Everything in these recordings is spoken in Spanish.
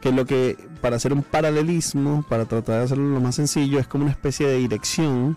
que lo que, para hacer un paralelismo, para tratar de hacerlo lo más sencillo, es como una especie de dirección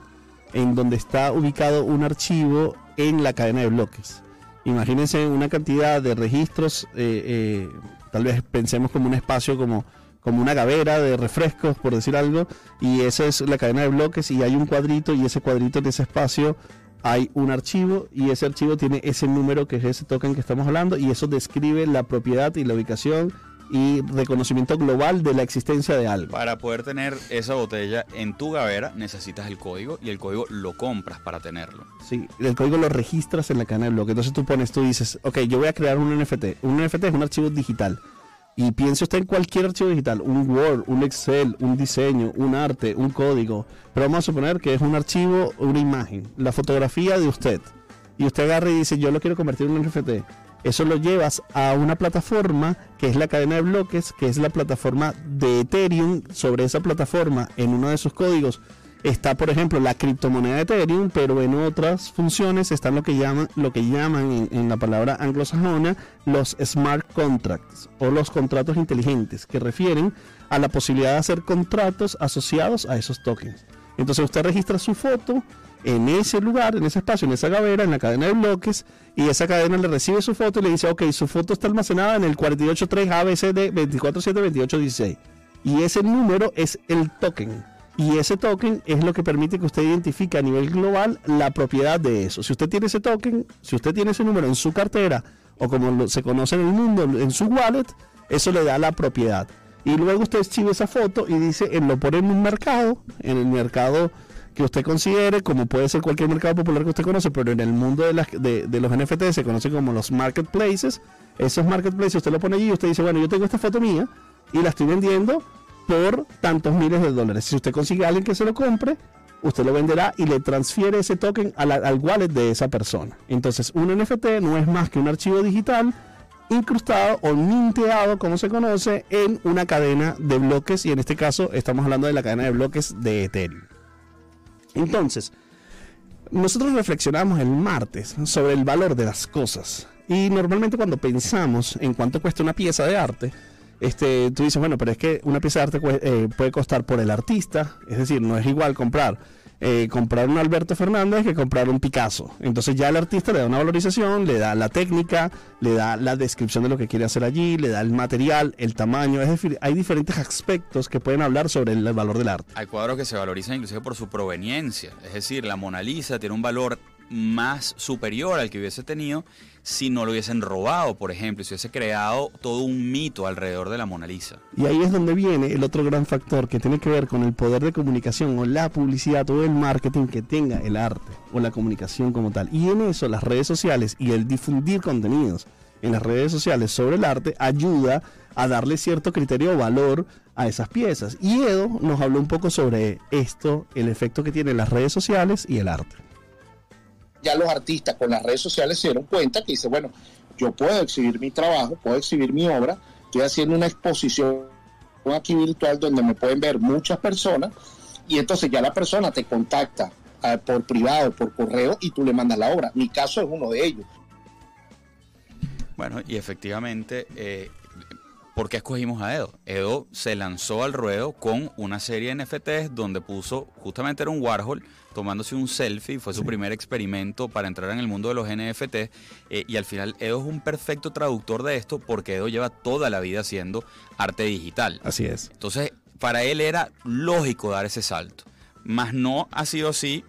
en donde está ubicado un archivo en la cadena de bloques. Imagínense una cantidad de registros, eh, eh, tal vez pensemos como un espacio como, como una gavera de refrescos, por decir algo, y esa es la cadena de bloques y hay un cuadrito y ese cuadrito en ese espacio hay un archivo y ese archivo tiene ese número que es ese token que estamos hablando y eso describe la propiedad y la ubicación y reconocimiento global de la existencia de algo. Para poder tener esa botella en tu gavera necesitas el código y el código lo compras para tenerlo. Sí, el código lo registras en la cadena de bloque. Entonces tú pones, tú dices, ok, yo voy a crear un NFT. Un NFT es un archivo digital. Y piense usted en cualquier archivo digital, un Word, un Excel, un diseño, un arte, un código. Pero vamos a suponer que es un archivo, una imagen, la fotografía de usted. Y usted agarra y dice, yo lo quiero convertir en un NFT eso lo llevas a una plataforma que es la cadena de bloques, que es la plataforma de Ethereum. Sobre esa plataforma, en uno de sus códigos, está, por ejemplo, la criptomoneda de Ethereum, pero en otras funciones están lo que llaman, lo que llaman en, la palabra anglosajona los smart contracts o los contratos inteligentes, que refieren a la posibilidad de hacer contratos asociados a esos tokens. Entonces usted registra su foto en ese lugar, en ese espacio, en esa gavera, en la cadena de bloques, y esa cadena le recibe su foto y le dice, ok, su foto está almacenada en el 483 ABCD 2472816. Y ese número es el token. Y ese token es lo que permite que usted identifique a nivel global la propiedad de eso. Si usted tiene ese token, si usted tiene ese número en su cartera, o como se conoce en el mundo, en su wallet, eso le da la propiedad. Y luego usted escribe esa foto y dice, lo pone en un mercado, en el mercado que usted considere, como puede ser cualquier mercado popular que usted conoce, pero en el mundo de, las, de, los NFT se conoce como los marketplaces. Esos marketplaces usted lo pone allí y usted dice, bueno, yo tengo esta foto mía y la estoy vendiendo por tantos miles de dólares. Si usted consigue a alguien que se lo compre, usted lo venderá y le transfiere ese token al wallet de esa persona. Entonces, un NFT no es más que un archivo digital incrustado o minteado, como se conoce, en una cadena de bloques y en este caso estamos hablando de la cadena de bloques de Ethereum. Entonces, nosotros reflexionamos el martes sobre el valor de las cosas. Y normalmente cuando pensamos en cuánto cuesta una pieza de arte, este, tú dices, bueno, pero es que una pieza de arte eh, puede costar por el artista, es decir, no es igual comprar eh, comprar un Alberto Fernández que comprar un Picasso. Entonces ya el artista le da una valorización, le da la técnica, le da la descripción de lo que quiere hacer allí, le da el material, el tamaño. Es decir, hay diferentes aspectos que pueden hablar sobre el valor del arte. Hay cuadros que se valorizan inclusive por su proveniencia. Es decir, la Mona Lisa tiene un valor más superior al que hubiese tenido si no lo hubiesen robado, por ejemplo, si hubiese creado todo un mito alrededor de la Mona Lisa. Y ahí es donde viene el otro gran factor que tiene que ver con el poder de comunicación o la publicidad o el marketing que tenga el arte o la comunicación como tal. Y en eso las redes sociales y el difundir contenidos en las redes sociales sobre el arte ayuda a darle cierto criterio o valor a esas piezas. Y Edo nos habló un poco sobre esto, el efecto que tienen las redes sociales y el arte ya los artistas con las redes sociales se dieron cuenta que dice, bueno, yo puedo exhibir mi trabajo, puedo exhibir mi obra, estoy haciendo una exposición aquí virtual donde me pueden ver muchas personas y entonces ya la persona te contacta ah, por privado, por correo y tú le mandas la obra. Mi caso es uno de ellos. Bueno, y efectivamente, eh, ¿por qué escogimos a Edo? Edo se lanzó al ruedo con una serie de NFTs donde puso, justamente era un Warhol, tomándose un selfie, fue su primer experimento para entrar en el mundo de los NFT eh, y al final Edo es un perfecto traductor de esto porque Edo lleva toda la vida haciendo arte digital. Así es. Entonces, para él era lógico dar ese salto, mas no ha sido así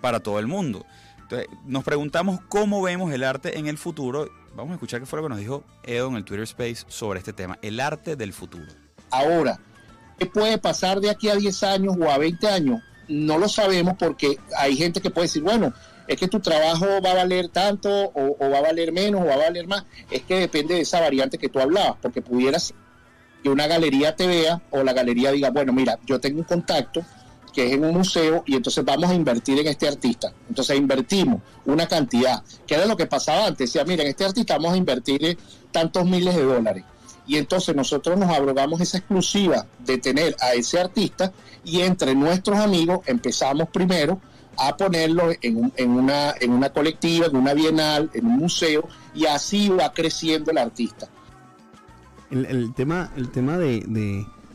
para todo el mundo. Entonces, nos preguntamos cómo vemos el arte en el futuro. Vamos a escuchar qué fue lo que nos dijo Edo en el Twitter Space sobre este tema, el arte del futuro. Ahora, ¿qué puede pasar de aquí a 10 años o a 20 años? No lo sabemos porque hay gente que puede decir, bueno, es que tu trabajo va a valer tanto o, va a valer menos o va a valer más. Es que depende de esa variante que tú hablabas, porque pudieras que una galería te vea o la galería diga, bueno, mira, yo tengo un contacto que es en un museo y entonces vamos a invertir en este artista. Entonces invertimos una cantidad, que era lo que pasaba antes. Decía, mira, en este artista vamos a invertir tantos miles de dólares y entonces nosotros nos abrogamos esa exclusiva de tener a ese artista y entre nuestros amigos empezamos primero a ponerlo en, una, en una colectiva, en una bienal, en un museo y así va creciendo el artista. el, tema, el tema de,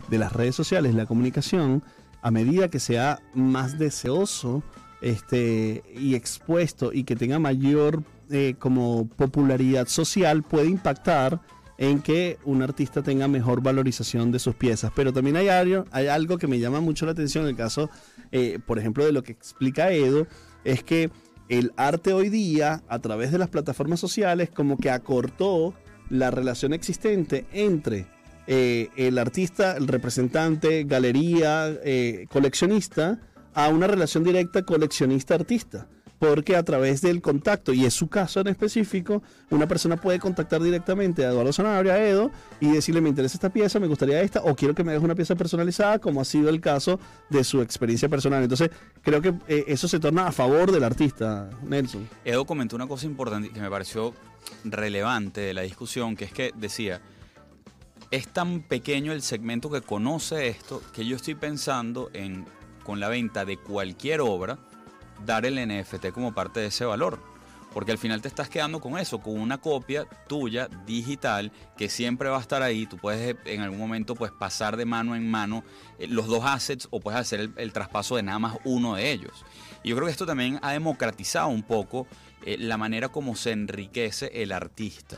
de, las redes sociales, la comunicación, a medida que sea más deseoso este, y expuesto y que tenga mayor eh, como popularidad social, puede impactar en que un artista tenga mejor valorización de sus piezas. Pero también hay algo, hay algo que me llama mucho la atención en el caso, eh, por ejemplo, de lo que explica Edo, es que el arte hoy día, a través de las plataformas sociales, como que acortó la relación existente entre eh, el artista, el representante, galería, eh, coleccionista, a una relación directa coleccionista-artista porque a través del contacto, y es su caso en específico, una persona puede contactar directamente a Eduardo Sanabria, a Edo, y decirle, me interesa esta pieza, me gustaría esta, o quiero que me hagas una pieza personalizada, como ha sido el caso de su experiencia personal. Entonces, creo que eh, eso se torna a favor del artista, Nelson. Edo comentó una cosa importante que me pareció relevante de la discusión, que es que decía, es tan pequeño el segmento que conoce esto que yo estoy pensando en, con la venta de cualquier obra, dar el NFT como parte de ese valor. Porque al final te estás quedando con eso, con una copia tuya digital que siempre va a estar ahí. Tú puedes eh, en algún momento pues, pasar de mano en mano eh, los dos assets o puedes hacer el, traspaso de nada más uno de ellos. Y yo creo que esto también ha democratizado un poco eh, la manera como se enriquece el artista.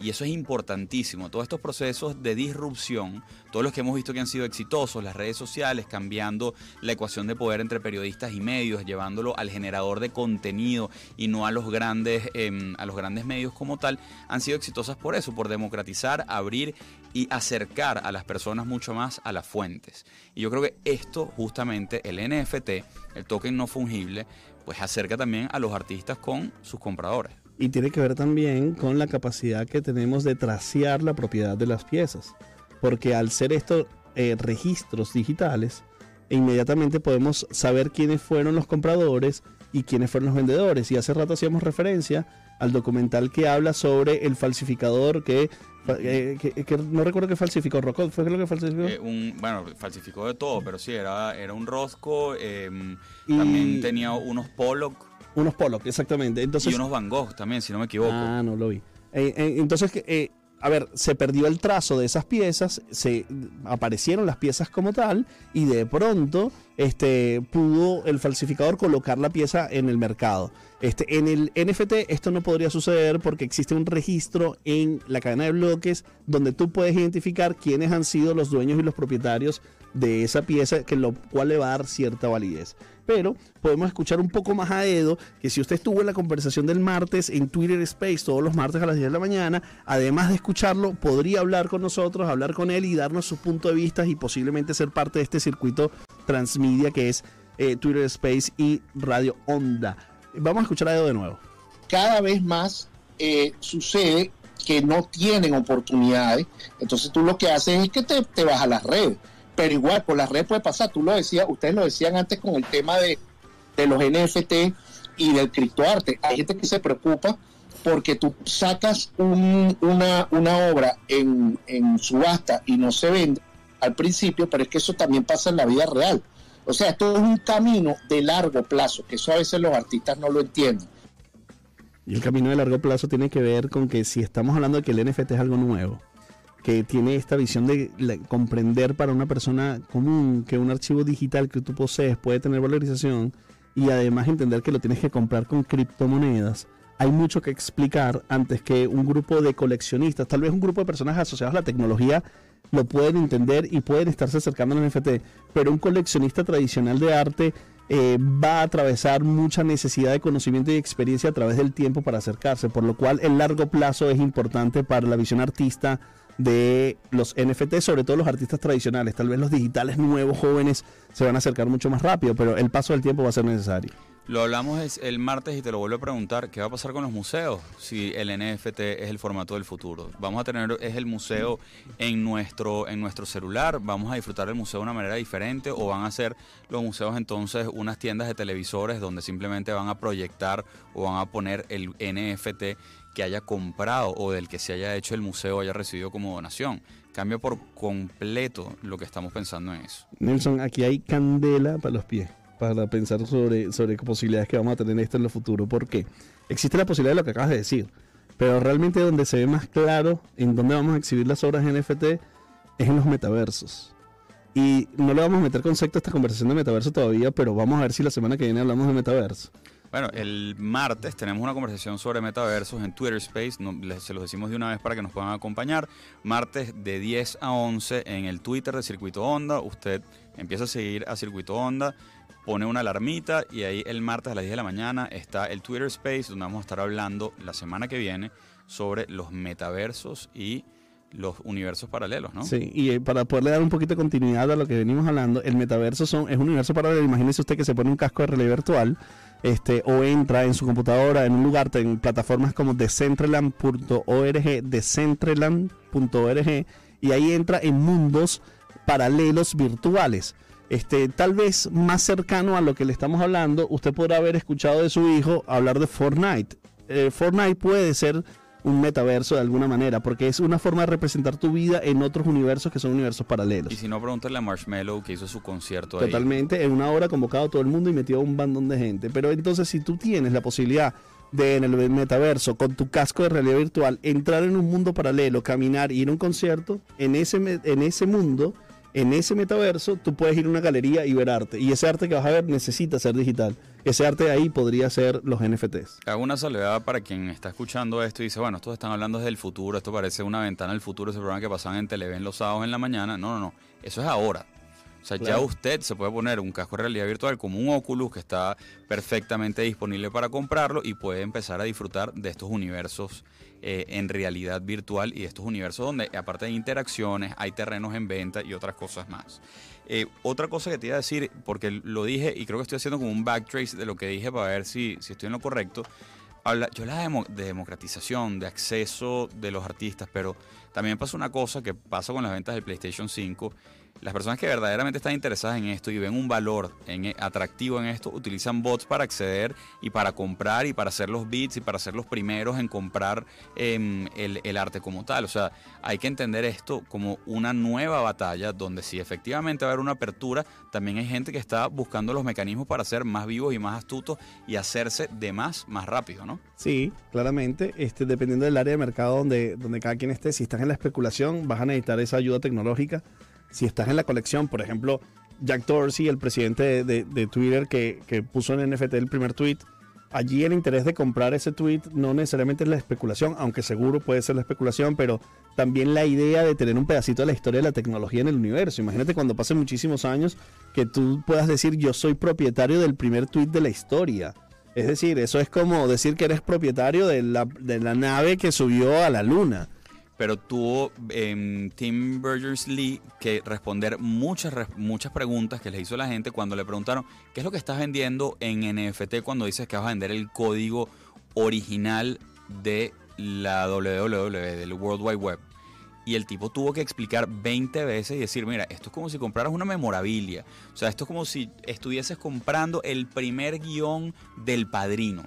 Y eso es importantísimo. Todos estos procesos de disrupción, todos los que hemos visto que han sido exitosos, las redes sociales, cambiando la ecuación de poder entre periodistas y medios, llevándolo al generador de contenido y no a los grandes, em, a los grandes medios como tal, han sido exitosas por eso, por democratizar, abrir y acercar a las personas mucho más a las fuentes. Y yo creo que esto, justamente, el NFT, el token no fungible, pues acerca también a los artistas con sus compradores y tiene que ver también con la capacidad que tenemos de tracear la propiedad de las piezas. Porque al ser estos eh, registros digitales, inmediatamente podemos saber quiénes fueron los compradores y quiénes fueron los vendedores. Y hace rato hacíamos referencia al documental que habla sobre el falsificador que, eh, no recuerdo qué falsificó, Rocco, ¿fue lo que falsificó? Eh, un, bueno, falsificó de todo, pero sí, era, era un Rosco, em, también tenía unos Pollock unos Pollock, exactamente. Entonces, y unos Van Gogh también, si no me equivoco. Ah, no lo vi. Eh, eh, entonces, eh, a ver, se perdió el trazo de esas piezas, se aparecieron las piezas como tal y de pronto este, pudo el falsificador colocar la pieza en el mercado. Este, en el NFT esto no podría suceder porque existe un registro en la cadena de bloques donde tú puedes identificar quiénes han sido los dueños y los propietarios de esa pieza, que lo cual le va a dar cierta validez. Pero podemos escuchar un poco más a Edo, que si usted estuvo en la conversación del martes en Twitter Space todos los martes a las 10 de la mañana, además de escucharlo, podría hablar con nosotros, hablar con él y darnos su punto de vista y posiblemente ser parte de este circuito transmedia que es eh, Twitter Space y Radio Onda. Vamos a escuchar a Edo de nuevo. Cada vez más eh, sucede que no tienen oportunidades, entonces tú lo que haces es que te, te vas a las redes pero igual por las redes puede pasar. Tú lo decías, ustedes lo decían antes con el tema de, los NFT y del criptoarte. Hay gente que se preocupa porque tú sacas una, una obra en, en subasta y no se vende al principio, pero es que eso también pasa en la vida real. O sea, esto es un camino de largo plazo, que eso a veces los artistas no lo entienden. Y el camino de largo plazo tiene que ver con que si estamos hablando de que el NFT es algo nuevo, que tiene esta visión de comprender para una persona común que un archivo digital que tú posees puede tener valorización y además entender que lo tienes que comprar con criptomonedas. Hay mucho que explicar antes que un grupo de coleccionistas, tal vez un grupo de personas asociadas a la tecnología lo pueden entender y pueden estarse acercando al NFT, pero un coleccionista tradicional de arte eh, va a atravesar mucha necesidad de conocimiento y experiencia a través del tiempo para acercarse, por lo cual el largo plazo es importante para la visión artista de los NFT, sobre todo los artistas tradicionales. Tal vez los digitales nuevos, jóvenes, se van a acercar mucho más rápido, pero el paso del tiempo va a ser necesario. Lo hablamos el martes y te lo vuelvo a preguntar, ¿qué va a pasar con los museos si el NFT es el formato del futuro? Vamos a tener es el museo en nuestro en nuestro celular, vamos a disfrutar el museo de una manera diferente o van a ser los museos entonces unas tiendas de televisores donde simplemente van a proyectar o van a poner el NFT que haya comprado o del que se haya hecho el museo haya recibido como donación. Cambia por completo lo que estamos pensando en eso. Nelson, aquí hay candela para los pies, para pensar sobre, sobre posibilidades que vamos a tener esto en el futuro. ¿Por qué? Existe la posibilidad de lo que acabas de decir. Pero realmente donde se ve más claro en dónde vamos a exhibir las obras NFT es en los metaversos. Y no le vamos a meter concepto a esta conversación de metaverso todavía, pero vamos a ver si la semana que viene hablamos de metaverso. Bueno, el martes tenemos una conversación sobre metaversos en Twitter Space. se los decimos de una vez para que nos puedan acompañar. Martes de 10 a 11 en el Twitter de Circuito Onda. Usted empieza a seguir a Circuito Onda, pone una alarmita y ahí el martes a las 10 de la mañana está el Twitter Space donde vamos a estar hablando la semana que viene sobre los metaversos y los universos paralelos, ¿no? Sí, y eh, para poderle dar un poquito de continuidad a lo que venimos hablando, el metaverso es un universo paralelo. Imagínese usted que se pone un casco de realidad virtual este, o entra en su computadora en un lugar, en plataformas como decentraland.org, decentraland.org, y ahí entra en mundos paralelos virtuales. Este, tal vez más cercano a lo que le estamos hablando, usted podrá haber escuchado de su hijo hablar de Fortnite. Eh, Fortnite puede ser un metaverso de alguna manera, porque es una forma de representar tu vida en otros universos que son universos paralelos. Y si no, pregúntale a Marshmallow que hizo su concierto Totalmente, en una hora convocado a todo el mundo y metió a un bandón de gente. Pero entonces, si tú tienes la posibilidad de en el metaverso, con tu casco de realidad virtual, entrar en un mundo paralelo, caminar ir a un concierto, en ese, en ese mundo en ese metaverso tú puedes ir a una galería y ver arte. Y ese arte que vas a ver necesita ser digital. Ese arte de ahí podría ser los NFTs. Hago una salvedad para quien está escuchando esto y dice, bueno, estos están hablando desde el futuro, esto parece una ventana del futuro, ese programa que pasaban en Televen los sábados en la mañana. No, no, no. Eso es ahora. O sea, ya usted se puede poner un casco de realidad virtual como un Oculus que está perfectamente disponible para comprarlo y puede empezar a disfrutar de estos universos eh, en realidad virtual y estos universos donde aparte de interacciones hay terrenos en venta y otras cosas más. Eh, otra cosa que te iba a decir, porque lo dije y creo que estoy haciendo como un backtrace de lo que dije para ver si, si estoy en lo correcto. Habla, yo la de, de democratización, de acceso de los artistas, pero también pasa una cosa que pasa con las ventas del PlayStation 5 las personas que verdaderamente están interesadas en esto y ven un valor en, e, atractivo en esto, utilizan bots para acceder y para comprar y para hacer los bits y para ser los primeros en comprar em, el, arte como tal. O sea, hay que entender esto como una nueva batalla donde si efectivamente va a haber una apertura, también hay gente que está buscando los mecanismos para ser más vivos y más astutos y hacerse de más más rápido, ¿no? Sí, claramente, este, dependiendo del área de mercado donde, donde cada quien esté, si estás en la especulación, vas a necesitar esa ayuda tecnológica si estás en la colección, por ejemplo, Jack Dorsey, el presidente de, Twitter, que, puso en NFT el primer tweet, allí el interés de comprar ese tweet no necesariamente es la especulación, aunque seguro puede ser la especulación, pero también la idea de tener un pedacito de la historia de la tecnología en el universo. Imagínate cuando pasen muchísimos años que tú puedas decir yo soy propietario del primer tweet de la historia. Es decir, eso es como decir que eres propietario de la, de la nave que subió a la luna pero tuvo eh, Tim Berners-Lee que responder muchas, muchas preguntas que le hizo la gente cuando le preguntaron qué es lo que estás vendiendo en NFT cuando dices que vas a vender el código original de la WWW, del World Wide Web. Y el tipo tuvo que explicar 20 veces y decir, mira, esto es como si compraras una memorabilia. O sea, esto es como si estuvieses comprando el primer guion del padrino.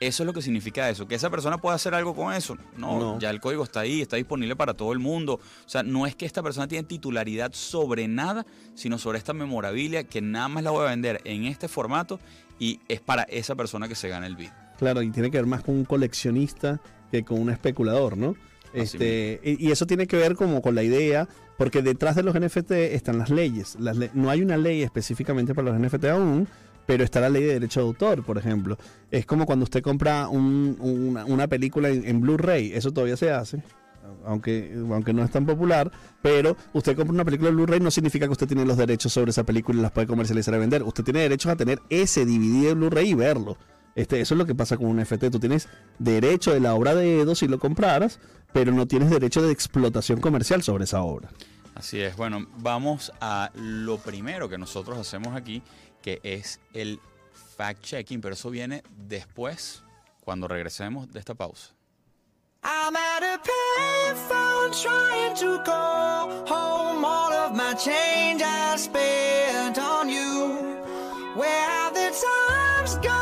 Eso es lo que significa eso. Que esa persona pueda hacer algo con eso. No, ya el código está ahí, está disponible para todo el mundo. O sea, no es que esta persona tiene titularidad sobre nada, sino sobre esta memorabilia que nada más la voy a vender en este formato y es para esa persona que se gana el bid. Claro, y tiene que ver más con un coleccionista que con un especulador, ¿no? Este, y eso tiene que ver como con la idea, porque detrás de los NFT están las leyes. Las no hay una ley específicamente para los NFT aún, pero está la ley de derecho de autor, por ejemplo. Es como cuando usted compra una, película en, Blu-ray, eso todavía se hace. Aunque, aunque no es tan popular, pero usted compra una película en Blu-ray no significa que usted tiene los derechos sobre esa película y las puede comercializar y vender. Usted tiene derechos a tener ese DVD de Blu-ray y verlo. Este, eso es lo que pasa con un FT. Tú tienes derecho de la obra de Edo si lo compraras, pero no tienes derecho de explotación comercial sobre esa obra. Así es. Bueno, vamos a lo primero que nosotros hacemos aquí que es el fact-checking, pero eso viene después, cuando regresemos de esta pausa. I'm at a payphone trying to go home. All of my change I spent on you. Where have the times gone,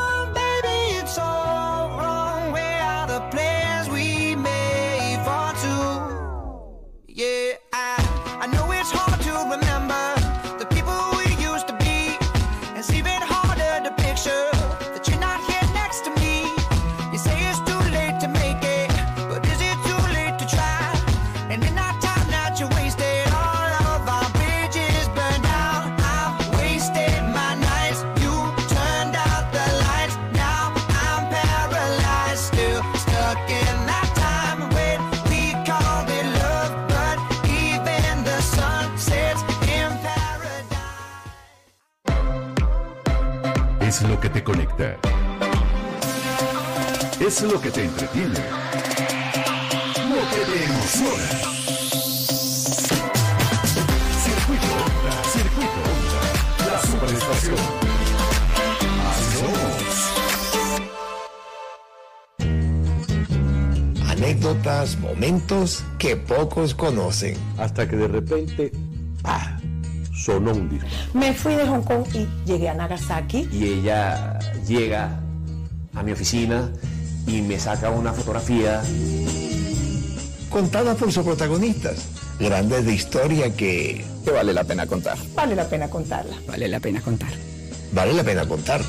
te conecta. Es lo que te entretiene. Lo que te emociona. Circuito Onda, Circuito Onda, la superestación. Somos. Anécdotas, momentos que pocos conocen. Hasta que de repente, ¡pah! Sonó un disco. Me fui de Hong Kong y llegué a Nagasaki. Y ella llega a mi oficina y me saca una fotografía. Contada por sus protagonistas. Grandes de historia que que vale la pena contar. Vale la pena contarla. Vale la pena contar. vale la pena contar.